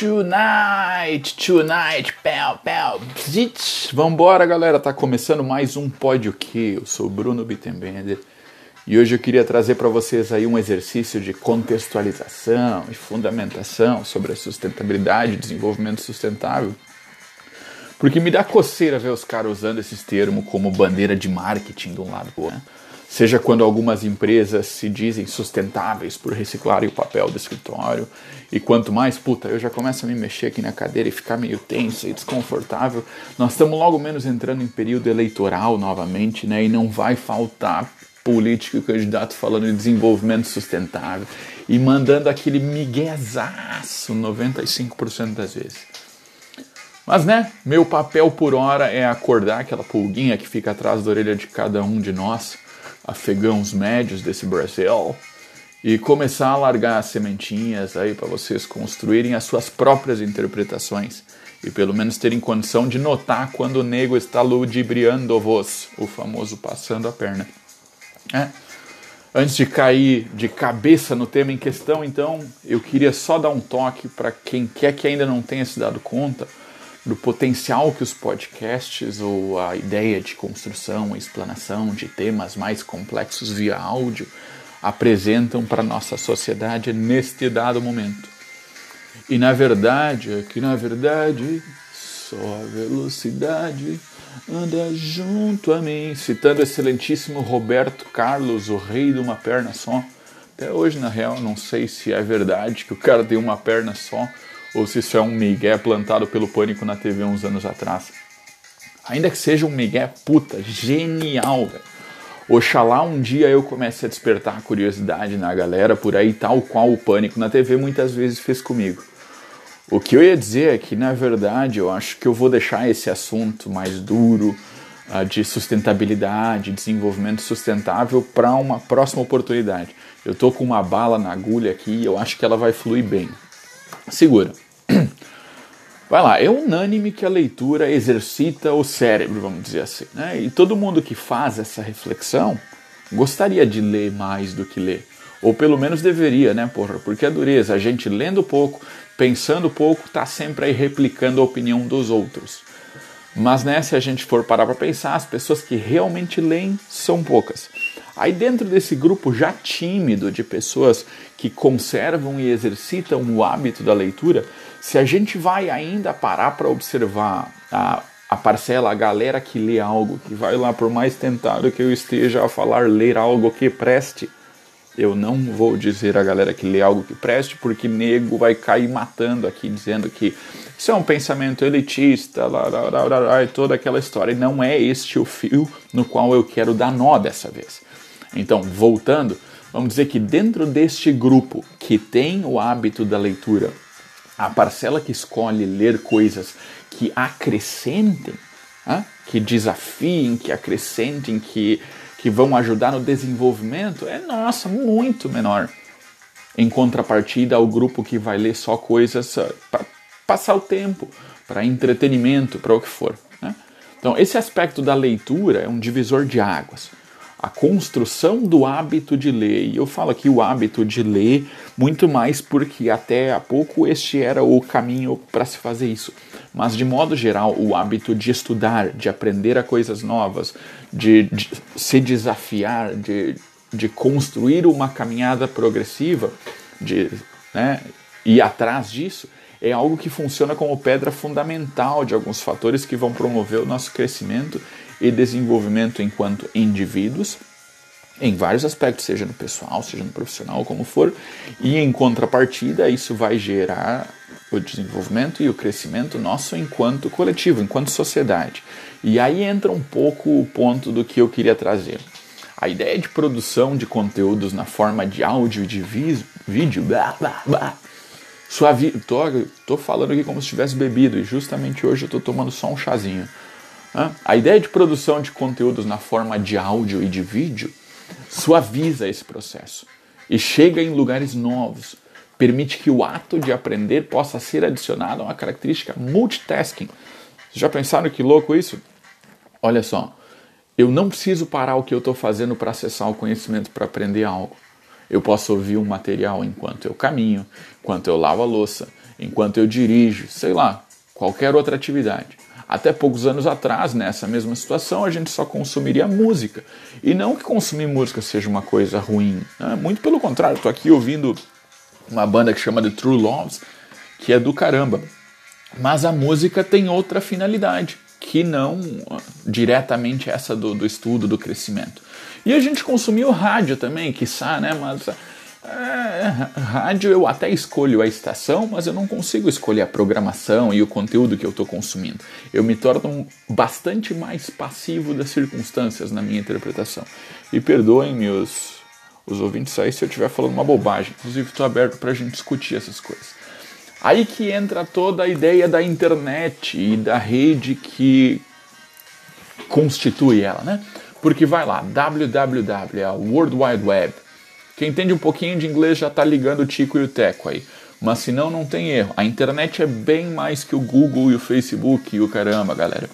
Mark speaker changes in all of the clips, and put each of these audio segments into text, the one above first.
Speaker 1: Tonight, tonight, pel, pel, zit. Vambora, galera, tá começando mais um Pode o Que? Eu sou Bruno Bittenbender e hoje eu queria trazer para vocês aí um exercício de contextualização e fundamentação sobre a sustentabilidade e desenvolvimento sustentável. Porque me dá coceira ver os caras usando esses termos como bandeira de marketing de um lado, né? Seja quando algumas empresas se dizem sustentáveis por reciclarem o papel do escritório, e quanto mais, puta, eu já começo a me mexer aqui na cadeira e ficar meio tenso e desconfortável, nós estamos logo menos entrando em período eleitoral novamente, né, e não vai faltar político e candidato falando de desenvolvimento sustentável e mandando aquele miguezaço 95% das vezes. Mas né, meu papel por hora é acordar aquela pulguinha que fica atrás da orelha de cada um de nós afegãos médios desse Brasil e começar a largar as sementinhas aí para vocês construírem as suas próprias interpretações e pelo menos terem condição de notar quando o nego está ludibriando-vos, o famoso passando a perna. É. Antes de cair de cabeça no tema em questão, então, eu queria só dar um toque para quem quer que ainda não tenha se dado conta do potencial que os podcasts ou a ideia de construção explanação de temas mais complexos via áudio apresentam para nossa sociedade neste dado momento. E na verdade, é que na verdade, só a velocidade anda junto a mim. Citando o excelentíssimo Roberto Carlos, o rei de uma perna só. Até hoje, na real, não sei se é verdade que o cara tem uma perna só ou se isso é um migué plantado pelo Pânico na TV uns anos atrás. Ainda que seja um migué puta, genial, velho. Oxalá um dia eu comece a despertar a curiosidade na galera por aí, tal qual o Pânico na TV muitas vezes fez comigo. O que eu ia dizer é que, na verdade, eu acho que eu vou deixar esse assunto mais duro uh, de sustentabilidade, desenvolvimento sustentável para uma próxima oportunidade. Eu tô com uma bala na agulha aqui e eu acho que ela vai fluir bem. Segura. Vai lá, é unânime que a leitura exercita o cérebro, vamos dizer assim. Né? E todo mundo que faz essa reflexão gostaria de ler mais do que ler. Ou pelo menos deveria, né, porra? Porque a dureza, a gente lendo pouco, pensando pouco, tá sempre aí replicando a opinião dos outros. Mas né, se a gente for parar para pensar, as pessoas que realmente leem são poucas. Aí dentro desse grupo já tímido de pessoas que conservam e exercitam o hábito da leitura, se a gente vai ainda parar para observar a, a parcela, a galera que lê algo, que vai lá, por mais tentado que eu esteja a falar ler algo que preste, eu não vou dizer a galera que lê algo que preste, porque nego vai cair matando aqui, dizendo que isso é um pensamento elitista, lá, lá, lá, lá, toda aquela história. E não é este o fio no qual eu quero dar nó dessa vez. Então, voltando, vamos dizer que dentro deste grupo que tem o hábito da leitura, a parcela que escolhe ler coisas que acrescentem, que desafiem, que acrescentem, que, que vão ajudar no desenvolvimento, é nossa, muito menor. Em contrapartida ao grupo que vai ler só coisas para passar o tempo, para entretenimento, para o que for. Né? Então, esse aspecto da leitura é um divisor de águas a construção do hábito de ler. E eu falo aqui o hábito de ler muito mais porque até há pouco este era o caminho para se fazer isso. Mas de modo geral, o hábito de estudar, de aprender a coisas novas, de, de se desafiar, de, de construir uma caminhada progressiva, de né, ir atrás disso, é algo que funciona como pedra fundamental de alguns fatores que vão promover o nosso crescimento e desenvolvimento enquanto indivíduos, em vários aspectos, seja no pessoal, seja no profissional, como for, e em contrapartida, isso vai gerar o desenvolvimento e o crescimento nosso enquanto coletivo, enquanto sociedade. E aí entra um pouco o ponto do que eu queria trazer. A ideia de produção de conteúdos na forma de áudio e de vídeo, blá, blá, blá, tô, tô falando aqui como se tivesse bebido, e justamente hoje eu tô tomando só um chazinho. A ideia de produção de conteúdos na forma de áudio e de vídeo suaviza esse processo e chega em lugares novos, permite que o ato de aprender possa ser adicionado a uma característica multitasking. Vocês já pensaram que louco isso? Olha só, eu não preciso parar o que eu estou fazendo para acessar o conhecimento para aprender algo. Eu posso ouvir um material enquanto eu caminho, enquanto eu lavo a louça, enquanto eu dirijo, sei lá, qualquer outra atividade. Até poucos anos atrás, nessa mesma situação, a gente só consumiria música. E não que consumir música seja uma coisa ruim. Né? Muito pelo contrário, estou aqui ouvindo uma banda que chama The True Loves, que é do caramba. Mas a música tem outra finalidade, que não diretamente essa do, do estudo, do crescimento. E a gente consumiu rádio também, quiçá, né? Mas é, rádio eu até escolho a estação, mas eu não consigo escolher a programação e o conteúdo que eu estou consumindo. Eu me torno bastante mais passivo das circunstâncias na minha interpretação. E perdoem-me os, os ouvintes aí se eu estiver falando uma bobagem. Inclusive, estou aberto para a gente discutir essas coisas. Aí que entra toda a ideia da internet e da rede que constitui ela, né? Porque vai lá, www, é a World Wide Web quem entende um pouquinho de inglês já está ligando o Tico e o Teco aí. Mas se não, não tem erro. A internet é bem mais que o Google e o Facebook e o caramba, galera.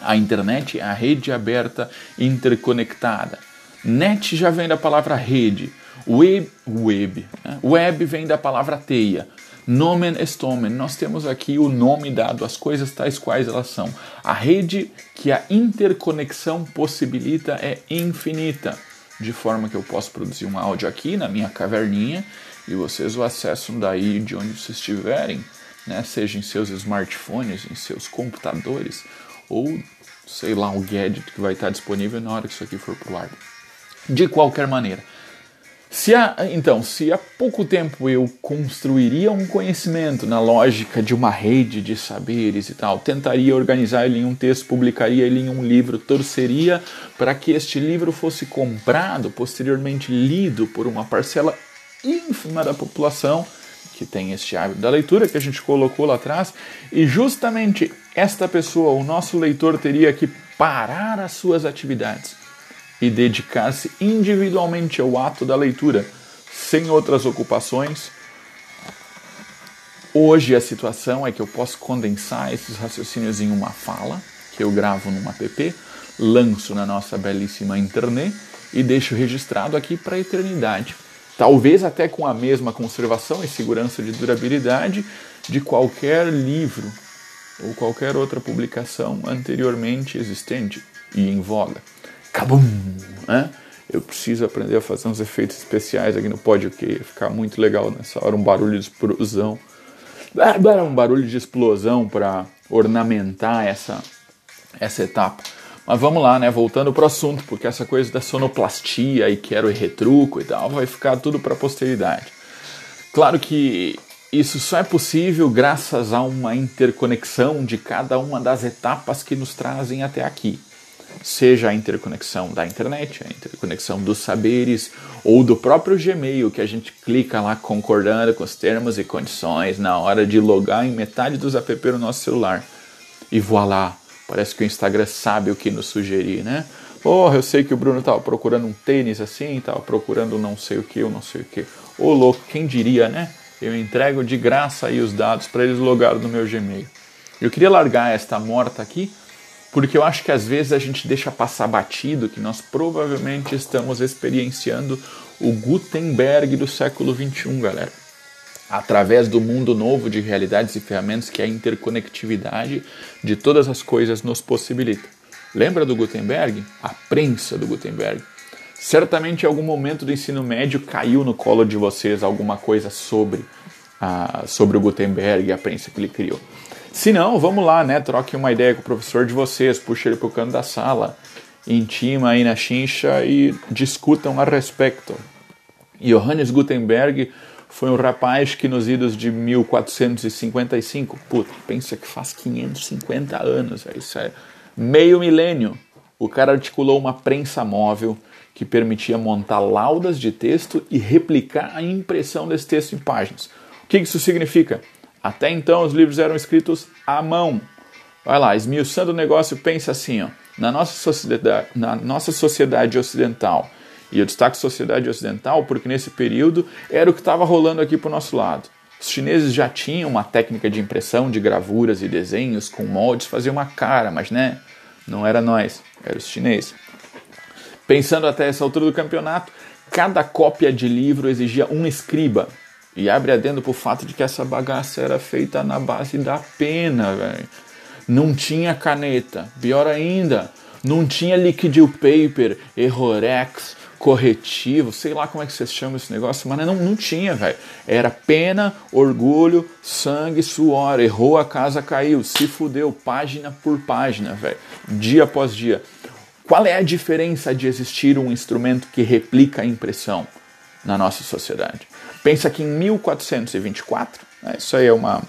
Speaker 1: A internet é a rede aberta interconectada. Net já vem da palavra rede. Web, web, né? web vem da palavra teia. Nomen est omen. Nós temos aqui o nome dado às coisas tais quais elas são. A rede que a interconexão possibilita é infinita de forma que eu posso produzir um áudio aqui na minha caverninha e vocês o acessam daí de onde vocês estiverem, né? seja em seus smartphones, em seus computadores ou sei lá, um gadget que vai estar disponível na hora que isso aqui for pro ar. De qualquer maneira, se há, então, se há pouco tempo eu construiria um conhecimento na lógica de uma rede de saberes e tal, tentaria organizar ele em um texto, publicaria ele em um livro, torceria para que este livro fosse comprado, posteriormente lido por uma parcela ínfima da população que tem este hábito da leitura que a gente colocou lá atrás, e justamente esta pessoa, o nosso leitor, teria que parar as suas atividades e dedicar-se individualmente ao ato da leitura, sem outras ocupações. Hoje a situação é que eu posso condensar esses raciocínios em uma fala, que eu gravo numa app, lanço na nossa belíssima internet e deixo registrado aqui para a eternidade. Talvez até com a mesma conservação e segurança de durabilidade de qualquer livro ou qualquer outra publicação anteriormente existente e em voga. Cabum! Né? Eu preciso aprender a fazer uns efeitos especiais aqui no pódio, que ia ficar muito legal nessa hora, um barulho de explosão. Um barulho de explosão para ornamentar essa, essa etapa. Mas vamos lá, né? Voltando para o assunto, porque essa coisa da sonoplastia e quero retruco e tal vai ficar tudo para posteridade. Claro que isso só é possível graças a uma interconexão de cada uma das etapas que nos trazem até aqui seja a interconexão da internet, a interconexão dos saberes ou do próprio Gmail, que a gente clica lá concordando com os termos e condições na hora de logar em metade dos app no nosso celular. E voilá, parece que o Instagram sabe o que nos sugerir, né? Porra, eu sei que o Bruno estava procurando um tênis assim, estava procurando não sei o que, ou não sei o que. Ô louco, quem diria, né? Eu entrego de graça aí os dados para eles logarem no meu Gmail. Eu queria largar esta morta aqui porque eu acho que às vezes a gente deixa passar batido que nós provavelmente estamos experienciando o Gutenberg do século 21, galera. Através do mundo novo de realidades e ferramentas que a interconectividade de todas as coisas nos possibilita. Lembra do Gutenberg? A prensa do Gutenberg. Certamente em algum momento do ensino médio caiu no colo de vocês alguma coisa sobre, a, sobre o Gutenberg e a prensa que ele criou. Se não, vamos lá, né? Troque uma ideia com o professor de vocês, puxe ele para o canto da sala, intima aí na chincha e discutam a respeito. Johannes Gutenberg foi um rapaz que nos idos de 1455, puta, pensa que faz 550 anos, isso é meio milênio. O cara articulou uma prensa móvel que permitia montar laudas de texto e replicar a impressão desse texto em páginas. O que isso significa? Até então os livros eram escritos à mão. Vai lá, esmiuçando o negócio, pensa assim, ó, na, nossa sociedade, na nossa sociedade ocidental, e eu destaco sociedade ocidental porque nesse período era o que estava rolando aqui para o nosso lado. Os chineses já tinham uma técnica de impressão de gravuras e desenhos com moldes, fazia uma cara, mas né, não era nós, era os chineses. Pensando até essa altura do campeonato, cada cópia de livro exigia um escriba, E abre adendo pro fato de que essa bagaça era feita na base da pena, velho. Não tinha caneta. Pior ainda, não tinha liquid paper, errorex, corretivo, sei lá como é que vocês chamam esse negócio, mas não, não tinha, velho. Era pena, orgulho, sangue, suor. Errou, a casa caiu, se fudeu, página por página, velho. Dia após dia. Qual é a diferença de existir um instrumento que replica a impressão na nossa sociedade? Pensa que em 1424, né, isso aí é uma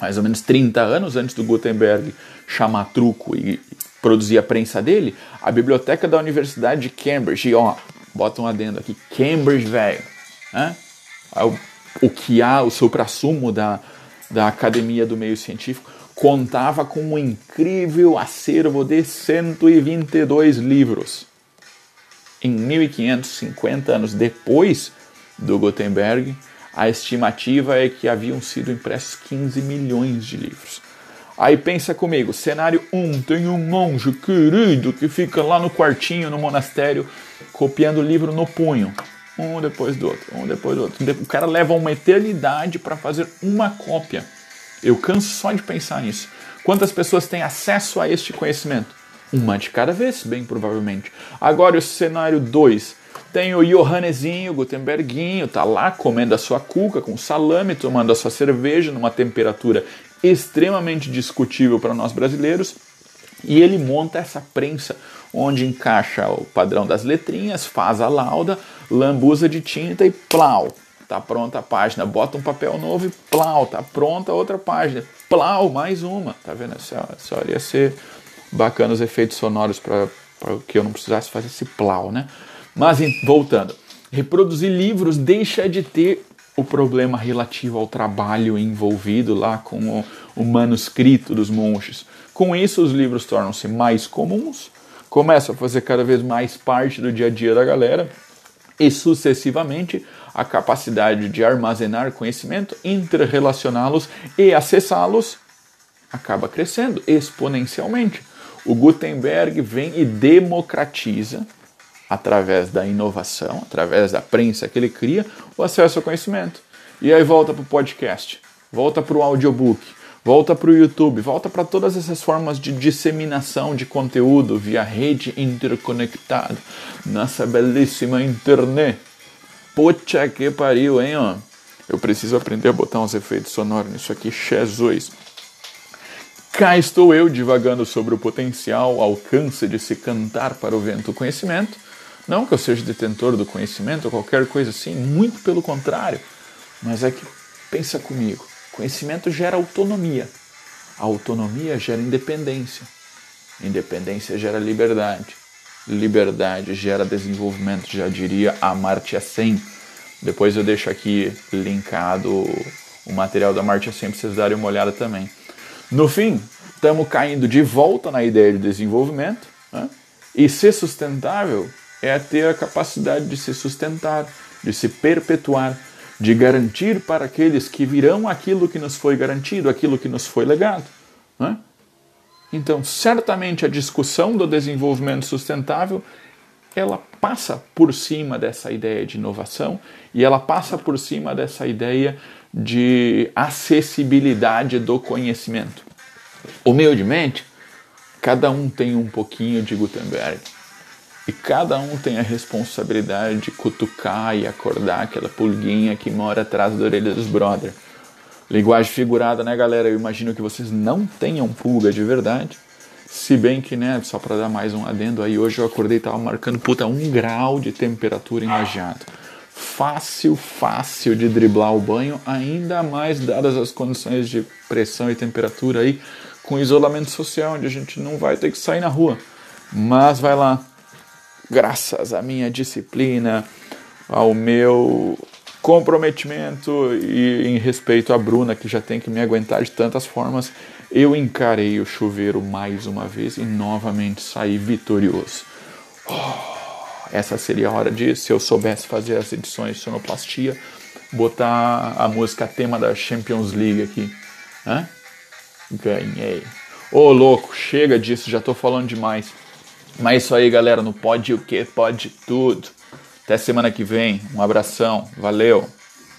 Speaker 1: mais ou menos 30 anos antes do Gutenberg chamar truco e produzir a prensa dele, a biblioteca da Universidade de Cambridge, e ó, bota um adendo aqui, Cambridge, velho, né? O, o que há, o supra-sumo da, da academia do meio científico, contava com um incrível acervo de 122 livros. Em 1550 anos depois do Gutenberg, a estimativa é que haviam sido impressos 15 milhões de livros. Aí pensa comigo, cenário 1, um, tem um monge querido que fica lá no quartinho, no monastério, copiando o livro no punho. Um depois do outro, um depois do outro. O cara leva uma eternidade para fazer uma cópia. Eu canso só de pensar nisso. Quantas pessoas têm acesso a este conhecimento? Uma de cada vez, bem provavelmente. Agora o cenário 2. Tem o Johannesinho, Gutenberguinho, tá lá comendo a sua cuca com salame, tomando a sua cerveja numa temperatura extremamente discutível para nós brasileiros. E ele monta essa prensa onde encaixa o padrão das letrinhas, faz a lauda, lambuza de tinta e plau, Tá pronta a página, bota um papel novo e plau, tá pronta outra página, plau, mais uma. Tá vendo? Só, só ia ser bacana os efeitos sonoros para que eu não precisasse fazer esse plau, né? Mas voltando, reproduzir livros deixa de ter o problema relativo ao trabalho envolvido lá com o, o manuscrito dos monges. Com isso, os livros tornam-se mais comuns, começam a fazer cada vez mais parte do dia a dia da galera e sucessivamente a capacidade de armazenar conhecimento, interrelacioná-los e acessá-los acaba crescendo exponencialmente. O Gutenberg vem e democratiza, através da inovação, através da prensa que ele cria, o acesso ao conhecimento. E aí volta para o podcast, volta para o audiobook, volta para o YouTube, volta para todas essas formas de disseminação de conteúdo via rede interconectada, nossa belíssima internet. Poxa que pariu, hein, ó. Eu preciso aprender a botar uns efeitos sonoros nisso aqui, Jesus. Cá estou eu divagando sobre o potencial alcance de se cantar para o vento o conhecimento. Não que eu seja detentor do conhecimento ou qualquer coisa assim, muito pelo contrário. Mas é que, pensa comigo, conhecimento gera autonomia. A autonomia gera independência. Independência gera liberdade liberdade gera desenvolvimento, já diria Amartya Sen. Depois eu deixo aqui linkado o material da Amartya Sen para vocês darem uma olhada também. No fim, estamos caindo de volta na ideia de desenvolvimento né? e ser sustentável é ter a capacidade de se sustentar, de se perpetuar, de garantir para aqueles que virão aquilo que nos foi garantido, aquilo que nos foi legado. Né? Então, certamente a discussão do desenvolvimento sustentável ela passa por cima dessa ideia de inovação e ela passa por cima dessa ideia de acessibilidade do conhecimento. Humildemente, cada um tem um pouquinho de Gutenberg e cada um tem a responsabilidade de cutucar e acordar aquela pulguinha que mora atrás da orelha dos brother. Linguagem figurada, né, galera? Eu imagino que vocês não tenham pulga de verdade. Se bem que, né, só para dar mais um adendo aí, hoje eu acordei e tava marcando, puta, um grau de temperatura em lajeado. Fácil, fácil de driblar o banho, ainda mais dadas as condições de pressão e temperatura aí, com isolamento social, onde a gente não vai ter que sair na rua. Mas vai lá, graças à minha disciplina, ao meu comprometimento e em respeito à Bruna, que já tem que me aguentar de tantas formas, eu encarei o chuveiro mais uma vez e novamente saí vitorioso. Oh, essa seria a hora de, se eu soubesse fazer as edições de sonoplastia, botar a música tema da Champions League aqui. Hã? Ganhei. Ô oh, louco, chega disso, já tô falando demais. Mas é isso aí, galera, no Pode o que? Pode tudo. Até semana que vem. Um abração. Valeu.